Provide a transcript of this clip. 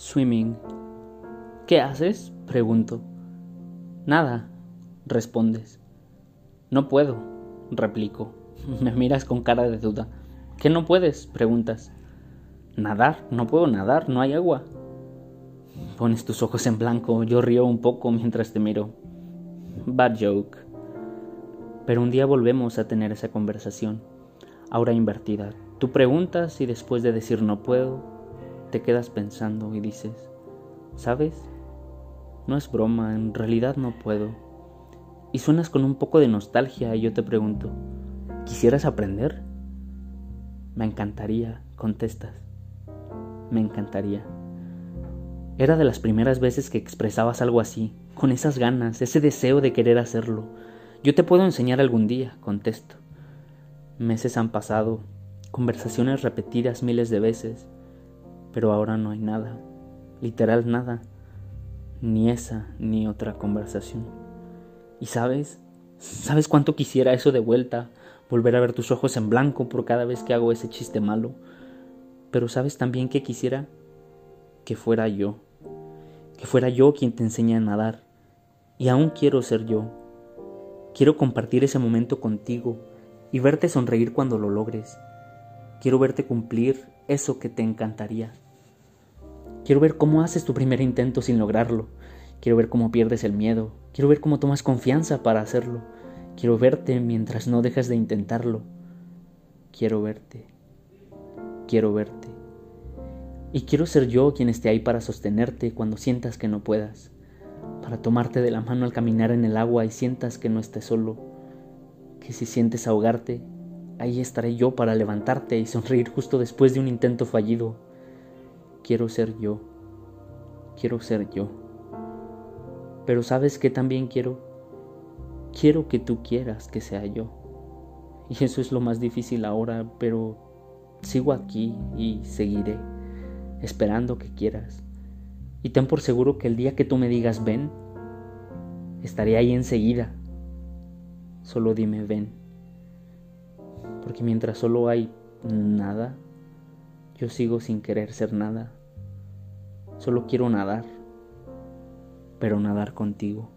Swimming. ¿Qué haces? pregunto. Nada, respondes. No puedo, replico. Me miras con cara de duda. ¿Qué no puedes? preguntas. Nadar, no puedo nadar, no hay agua. Pones tus ojos en blanco, yo río un poco mientras te miro. Bad joke. Pero un día volvemos a tener esa conversación, ahora invertida. Tú preguntas y después de decir no puedo, te quedas pensando y dices, ¿sabes? No es broma, en realidad no puedo. Y suenas con un poco de nostalgia y yo te pregunto, ¿quisieras aprender? Me encantaría, contestas. Me encantaría. Era de las primeras veces que expresabas algo así, con esas ganas, ese deseo de querer hacerlo. Yo te puedo enseñar algún día, contesto. Meses han pasado, conversaciones repetidas miles de veces, pero ahora no hay nada, literal nada, ni esa ni otra conversación. Y sabes, sabes cuánto quisiera eso de vuelta, volver a ver tus ojos en blanco por cada vez que hago ese chiste malo, pero sabes también que quisiera que fuera yo, que fuera yo quien te enseña a nadar, y aún quiero ser yo. Quiero compartir ese momento contigo y verte sonreír cuando lo logres. Quiero verte cumplir eso que te encantaría. Quiero ver cómo haces tu primer intento sin lograrlo. Quiero ver cómo pierdes el miedo. Quiero ver cómo tomas confianza para hacerlo. Quiero verte mientras no dejas de intentarlo. Quiero verte. Quiero verte. Y quiero ser yo quien esté ahí para sostenerte cuando sientas que no puedas, para tomarte de la mano al caminar en el agua y sientas que no estés solo, que si sientes ahogarte, ahí estaré yo para levantarte y sonreír justo después de un intento fallido quiero ser yo, quiero ser yo. Pero sabes que también quiero, quiero que tú quieras que sea yo. Y eso es lo más difícil ahora, pero sigo aquí y seguiré, esperando que quieras. Y ten por seguro que el día que tú me digas ven, estaré ahí enseguida. Solo dime ven. Porque mientras solo hay nada, yo sigo sin querer ser nada. Solo quiero nadar, pero nadar contigo.